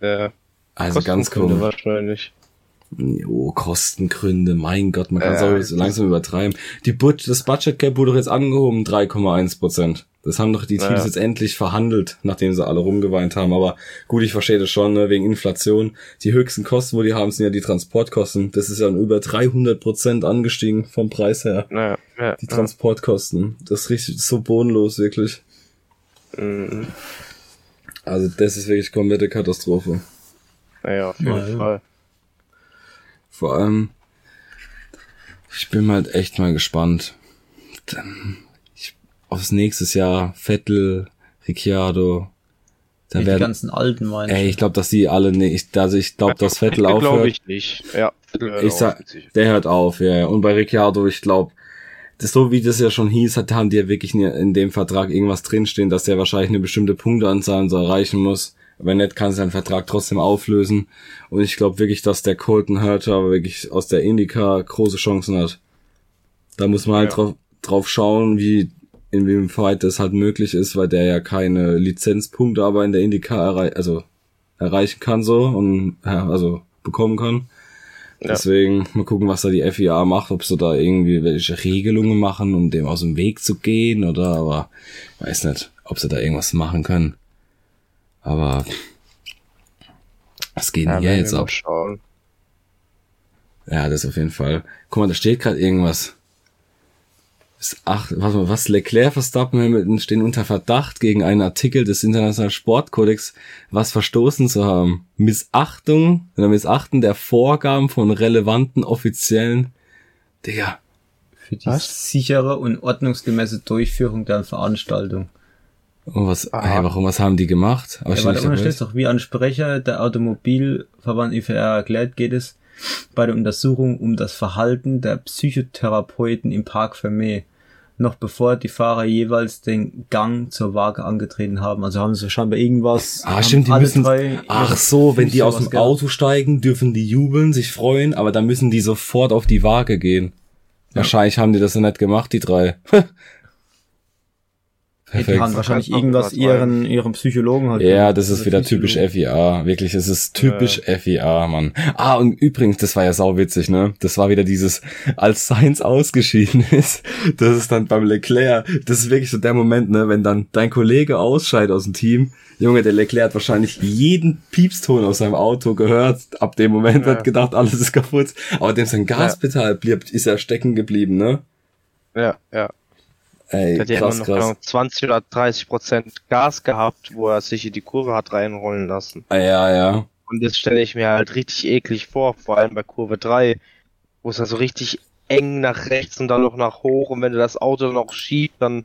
Äh, Also ganz Kostengründe komisch. wahrscheinlich. Oh, Kostengründe, mein Gott, man kann es Ja, auch so langsam übertreiben. Die Bud das Budget Cap wurde doch jetzt angehoben, 3,1 Prozent. Das haben doch die Teams Ja. jetzt endlich verhandelt, nachdem sie alle rumgeweint haben. Aber gut, ich verstehe das schon, ne, wegen Inflation. Die höchsten Kosten, wo die haben, sind ja die Transportkosten. Das ist ja um über 300 Prozent angestiegen vom Preis her. Naja, ja, Die Transportkosten. Das ist richtig so bodenlos, wirklich. Mhm. Also das ist wirklich komplette Katastrophe. naja, auf jeden Ja, ja. Fall. Vor allem, ich bin halt echt mal gespannt. Ich, aufs nächstes Jahr Vettel, Ricciardo, da die werden, ganzen alten meinen. ey, ich glaube, dass die alle nicht, also ich glaube, dass Vettel Glaube aufhört. ich nicht. Ja, Ich sag, der hört auf, ja. ja. Und bei Ricciardo, ich glaube, das so wie das ja schon hieß, hat, haben die ja wirklich in- dem Vertrag irgendwas drinstehen, dass der wahrscheinlich eine bestimmte Punkteanzahl so erreichen muss. Wenn nicht, kann sein Vertrag trotzdem auflösen. Und ich glaube wirklich, dass der Colton Herter wirklich aus der Indica große Chancen hat. Da muss man halt Ja. drauf, drauf schauen, wie inwieweit das halt möglich ist, weil der ja keine Lizenzpunkte aber in der Indica errei also erreichen kann so und ja, also bekommen kann. Ja. Deswegen mal gucken, was da die FIA macht, ob sie da irgendwie welche Regelungen machen, um dem aus dem Weg zu gehen oder aber weiß nicht, ob sie da irgendwas machen können. Aber was geht denn hier werden jetzt ab? Schauen. Ja, das auf jeden Fall. Guck mal, da steht gerade irgendwas. Ach, warte mal, was? Leclerc, Verstappen, Hamilton stehen unter Verdacht gegen einen Artikel des Internationalen Sportkodex, was verstoßen zu haben. Missachtung oder Missachten der Vorgaben von relevanten offiziellen. Digga. Für die Was? sichere und ordnungsgemäße Durchführung der Veranstaltung. Und was, Aha. ey, warum, was haben die gemacht? Aber Ja, steht doch, wie ein Sprecher der Automobilverband IVR erklärt, geht es bei der Untersuchung um das Verhalten der Psychotherapeuten im Park Vermeer. Noch bevor die Fahrer jeweils den Gang zur Waage angetreten haben. Also haben sie scheinbar irgendwas. Ah, stimmt, die müssen, drei ach so, wenn die aus dem gehabt. Auto steigen, dürfen die jubeln, sich freuen, aber dann müssen die sofort auf die Waage gehen. Wahrscheinlich haben die das ja nicht gemacht, die drei. Ja, die haben wahrscheinlich irgendwas ihren, ihren Psychologen halt. Ja, das ist wieder typisch. FIA. Wirklich, es ist typisch FIA, Mann. Ah, und übrigens, das war ja sauwitzig, ne? Das war wieder dieses, als Sainz ausgeschieden ist, das ist dann beim Leclerc, das ist wirklich so der Moment, ne? Wenn dann dein Kollege ausscheidet aus dem Team, Junge, der Leclerc hat wahrscheinlich jeden Piepston aus seinem Auto gehört. Ab dem Moment Ja. wird gedacht, alles ist kaputt. Aber dem sein Gaspedal blieb, ist er stecken geblieben, ne? Ja, ja. Ey, Der hat ja immer krass, noch krass. genau 20 oder 30 Prozent Gas gehabt, wo er sich in die Kurve hat reinrollen lassen. Ah, ja, ja. Und das stelle ich mir halt richtig eklig vor, vor allem bei Kurve 3, wo es da so richtig eng nach rechts und dann noch nach hoch und wenn du das Auto noch schiebt, dann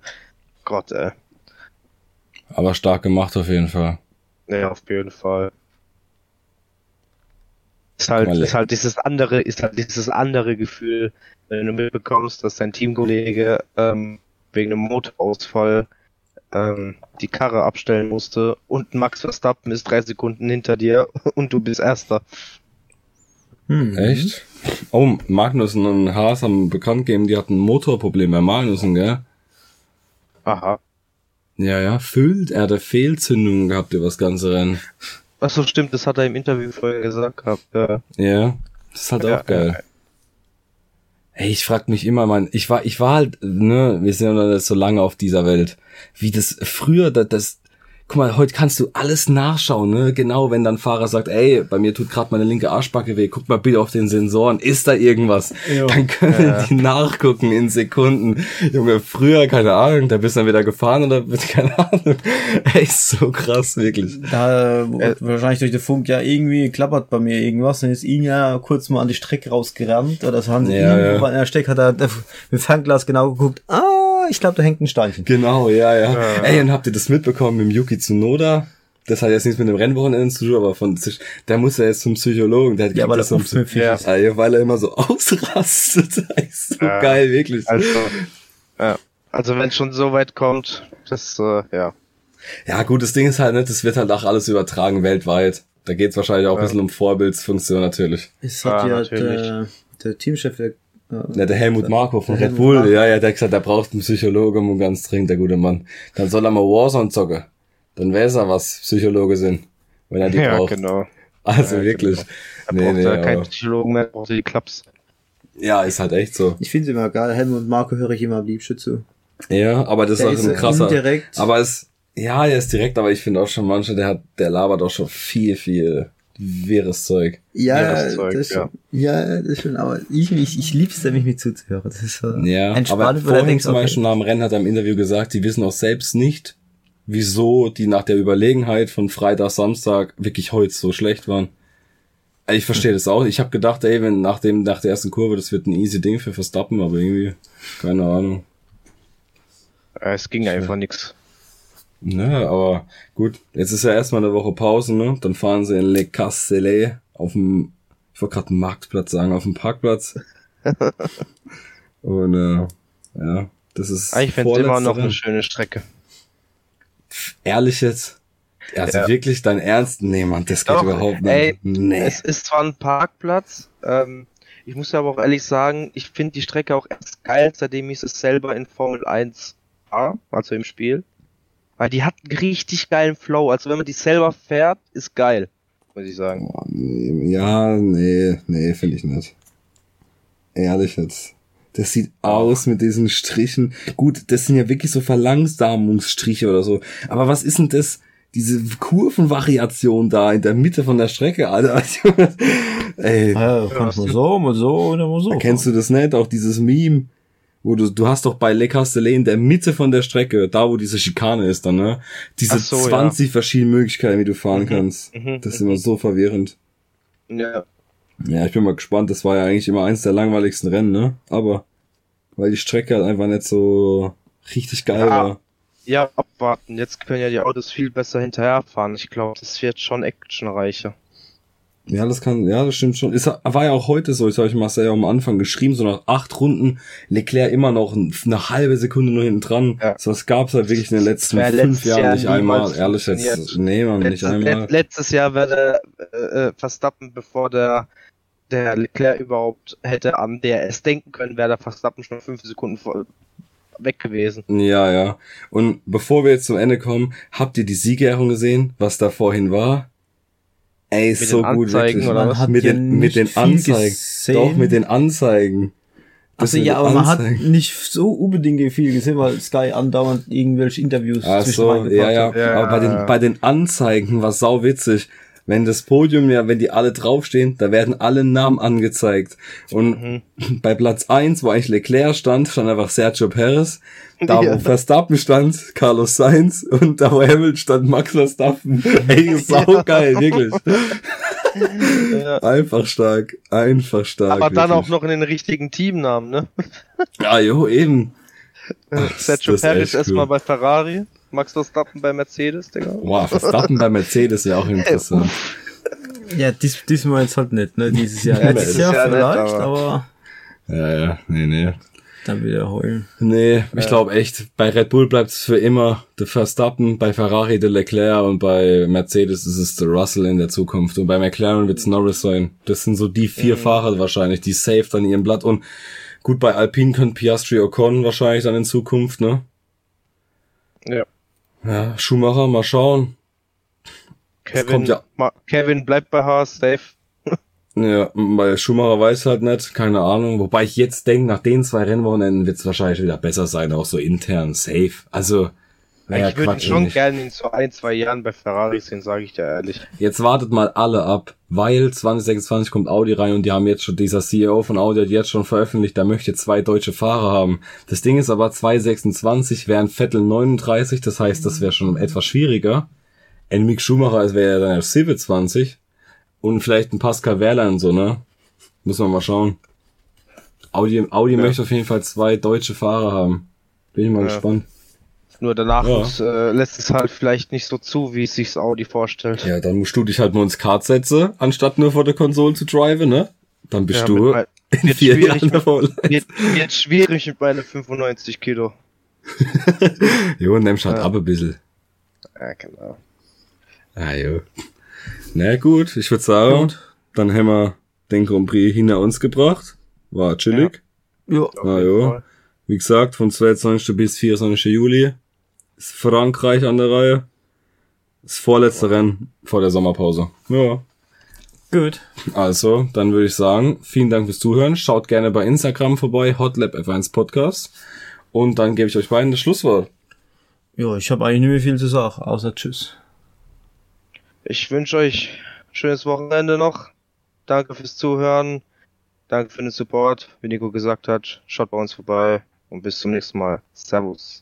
Gott, ey. Aber stark gemacht auf jeden Fall. Ja, auf jeden Fall. Ist halt, ist halt dieses andere, ist halt dieses andere Gefühl, wenn du mitbekommst, dass dein Teamkollege ähm, wegen einem Motorausfall ähm, die Karre abstellen musste und Max Verstappen ist drei Sekunden hinter dir und du bist Erster. Hm. Echt? Oh, Magnussen und Haas haben bekannt gegeben, die hatten ein Motorproblem bei Magnussen, gell? Aha. Ja, ja, füllt. Er hatte Fehlzündungen gehabt über das ganze Rennen. Ach so, stimmt, das hat er im Interview vorher gesagt gehabt. Ja. Ja, das ist halt Ja, auch geil. Ey, ich frag mich immer, man, ich war, ich war halt, ne, wir sind ja noch nicht so lange auf dieser Welt. Wie das früher, das, das guck mal, heute kannst du alles nachschauen, ne? Genau, wenn dann Fahrer sagt, ey, bei mir tut gerade meine linke Arschbacke weh, guck mal bitte auf den Sensoren, ist da irgendwas? Ja. Dann können die nachgucken in Sekunden. Junge, früher, keine Ahnung, da bist du dann wieder gefahren oder keine Ahnung. Ey, so krass, wirklich. Da äh, wahrscheinlich durch den Funk ja irgendwie klappert bei mir irgendwas. Dann ist ihn ja kurz mal an die Strecke rausgerannt. Oder so haben sie Ja, irgendwo ja. an der Strecke hat er mit Fernglas genau geguckt. Ah, ich glaube, da hängt ein Steinchen. Genau, ja, ja. Ey, und habt ihr das mitbekommen mit dem Yuki Tsunoda? Das hat jetzt nichts mit dem Rennwochenende zu tun, aber von sich, der muss ja jetzt zum Psychologen. Der hat Ja, weil das er mit Fisch Ja. ja, weil er immer so ausrastet. Das ist so Ja. geil, wirklich. Also, ja. Also wenn es schon so weit kommt, das, äh, ja. Ja, gut, das Ding ist halt, ne, das wird halt auch alles übertragen weltweit. Da geht's wahrscheinlich auch ein bisschen um Vorbildsfunktion natürlich. Es Ja, hat ja, natürlich. der, der Teamchef der, Ja, der Helmut Marko von Red Bull, ja, ja, der hat gesagt, der braucht einen Psychologe und ganz dringend, der gute Mann. Dann soll er mal Warzone zocken. Dann weiß er, was Psychologe sind, wenn er die ja, braucht. genau. Also Ja, wirklich. genau. Er Nee, braucht nee, ja keinen Psychologen mehr, braucht er die Klaps. ja, ist halt echt so. Ich finde es immer geil. Helmut und Marco höre ich immer am liebsten zu. Ja, aber das Der ist auch ist ein krasser. indirekt. Aber es, ja, der ist direkt, aber ich finde auch schon manche, der hat, der labert auch schon viel, viel wirres Zeug. Ja, das Zeug, das, ja. ja. das ist schon, aber ich, ich, ich liebe es nämlich mit zuzuhören. Das ist so Ja, aber er vorhin denkt, zum okay. Beispiel nach dem Rennen hat er im Interview gesagt, die wissen auch selbst nicht, wieso die nach der Überlegenheit von Freitag, Samstag wirklich heute so schlecht waren. Also Ich verstehe das auch. Ich habe gedacht, ey, wenn nach dem, nach der ersten Kurve, das wird ein easy Ding für Verstappen, aber irgendwie, keine Ahnung. Es ging einfach nix. Ne, aber gut, jetzt ist ja erstmal eine Woche Pause, ne? Dann fahren sie in Le Castellet auf dem, ich wollte gerade einen Marktplatz sagen, auf dem Parkplatz. Und äh, ja, das ist Ah, Ich finde immer noch eine schöne Strecke. ehrlich jetzt. Also Ja. wirklich dein Ernst? Nee, Mann, das geht Doch, überhaupt nicht. ey, nee. Es ist zwar ein Parkplatz, ähm, ich muss aber auch ehrlich sagen, ich finde die Strecke auch erst geil, seitdem ich es selber in Formel 1 war, also im Spiel. Weil die hat einen richtig geilen Flow. Also wenn man die selber fährt, ist geil, muss ich sagen. Boah, nee, Ja, nee, nee, finde ich nicht. Ehrlich jetzt. Das sieht aus mit diesen Strichen. Gut, das sind ja wirklich so Verlangsamungsstriche oder so. Aber was ist denn das? Diese Kurvenvariation da in der Mitte von der Strecke, Alter. Ey, Ja, kannst mal so, mal so oder mal so. kennst du das nicht? Auch dieses Meme, wo du, du hast doch bei Le Castellet in der Mitte von der Strecke, da wo diese Schikane ist dann, ne? Diese so, 20 verschiedene Möglichkeiten, wie du fahren kannst. mhm, Das ist immer so verwirrend. Ja. Ja, ich bin mal gespannt. Das war ja eigentlich immer eins der langweiligsten Rennen, ne? Aber weil die Strecke halt einfach nicht so richtig geil Ja. war. Ja, abwarten. Jetzt können ja die Autos viel besser hinterherfahren. Ich glaube, das wird schon actionreicher. Ja, das kann, ja, das stimmt schon. Ist, war ja auch heute so, ich habe ich Marcel ja am Anfang geschrieben, so nach acht Runden Leclerc immer noch ein- eine halbe Sekunde nur hinten dran. Ja. So was gab's halt wirklich in den letzten wär fünf Jahren Jahr nicht einmal. Ehrlich jetzt, nee, man, nicht Letztes, einmal. let, letztes Jahr wäre der äh, äh, Verstappen, bevor der der Leclerc überhaupt hätte an DRS denken können, wäre der Verstappen schon fünf Sekunden vor, weg gewesen. Ja, ja. Und bevor wir jetzt zum Ende kommen, habt ihr die Siegerehrung gesehen, was da vorhin war? Ey, ist Mit so den gut, Anzeigen wirklich. oder Man was? hat mit ja den, mit nicht den viel Anzeigen. gesehen. Doch, mit den Anzeigen. Das Also ja, aber man hat Anzeigen. nicht so unbedingt viel gesehen, weil Sky andauernd irgendwelche Interviews Ach zwischen so, ja, ja, hat. Ja, Aber bei den, bei den Anzeigen war sau witzig. Wenn das Podium, ja, wenn die alle draufstehen, da werden alle Namen angezeigt. Und bei Platz eins, wo eigentlich Leclerc stand, stand einfach Sergio Perez. Da, Ja. wo Verstappen stand, Carlos Sainz. Und da, wo Hamilton stand, Max Verstappen. Ey, sau geil, wirklich. Einfach stark, einfach stark. Aber dann wirklich. auch noch in den richtigen Teamnamen, ne? Ja, jo, eben. Ist Sergio Perez erstmal cool. bei Ferrari, Max Verstappen bei Mercedes, Digga. Wow, Verstappen bei Mercedes wäre auch interessant. Ja, dies, diesmal jetzt halt nicht, ne? Dieses Jahr. Ja, Letztes dieses Jahr Jahr nicht, vielleicht, aber- aber Ja, ja, nee, nee. dann wieder heulen. Nee, ich glaube echt, bei Red Bull bleibt es für immer der Verstappen, bei Ferrari der Leclerc und bei Mercedes ist es der Russell in der Zukunft und bei McLaren wird es Norris sein. Das sind so die vier Fahrer wahrscheinlich, die safe dann ihren Blatt und gut, bei Alpine könnte Piastri Ocon wahrscheinlich dann in Zukunft, ne? Ja. Ja, Schumacher, mal schauen. Kevin, ja- Kevin bleibt bei Haas, safe. Ja, bei Schumacher weiß halt nicht, keine Ahnung. Wobei ich jetzt denke, nach den zwei Rennwochenenden wird es wahrscheinlich wieder besser sein, auch so intern, safe. Also, naja, ich würde Quatsch, schon gerne in so ein, zwei Jahren bei Ferrari sehen, sage ich dir ehrlich. Jetzt wartet mal alle ab, weil 2026 kommt Audi rein und die haben jetzt schon, dieser CEO von Audi hat jetzt schon veröffentlicht, der möchte zwei deutsche Fahrer haben. Das Ding ist aber 2026 wären Vettel 39, das heißt, das wäre schon etwas schwieriger. Ein Mick Schumacher wäre ja dann erst 27 und vielleicht ein Pascal Wehrlein und so, ne? Muss man mal schauen. Audi, Audi möchte auf jeden Fall zwei deutsche Fahrer haben. Bin ich mal Ja. gespannt. Nur Nachwuchs Ja. äh, lässt es halt vielleicht nicht so zu, wie es sich Audi vorstellt. Ja, dann musst du dich halt nur ins Kart setzen, anstatt nur vor der Konsole zu driven, ne? Dann bist Ja, du mein- in vier schwierig Jahren mit- der Formel 1. Wird, wird schwierig mit meinen 95 Kilo. Jo, nimmst halt Ja. ab ein bisschen. Ja, genau. Ah, jo. Na gut, ich würde sagen, dann haben wir den Grand Prix hinter uns gebracht. War chillig. Ja. Auf Ah, jo. Wie gesagt, von 22. bis 24. Juli ist Frankreich an der Reihe. Das vorletzte Rennen vor der Sommerpause. Ja. Gut. Also, dann würde ich sagen, vielen Dank fürs Zuhören. Schaut gerne bei Instagram vorbei, Hotlab F1 Podcast. Und dann gebe ich euch beiden das Schlusswort. Ja, ich habe eigentlich nicht mehr viel zu sagen, außer Tschüss. Ich wünsche euch ein schönes Wochenende noch. Danke fürs Zuhören. Danke für den Support. Wie Nico gesagt hat, schaut bei uns vorbei und bis zum nächsten Mal. Servus.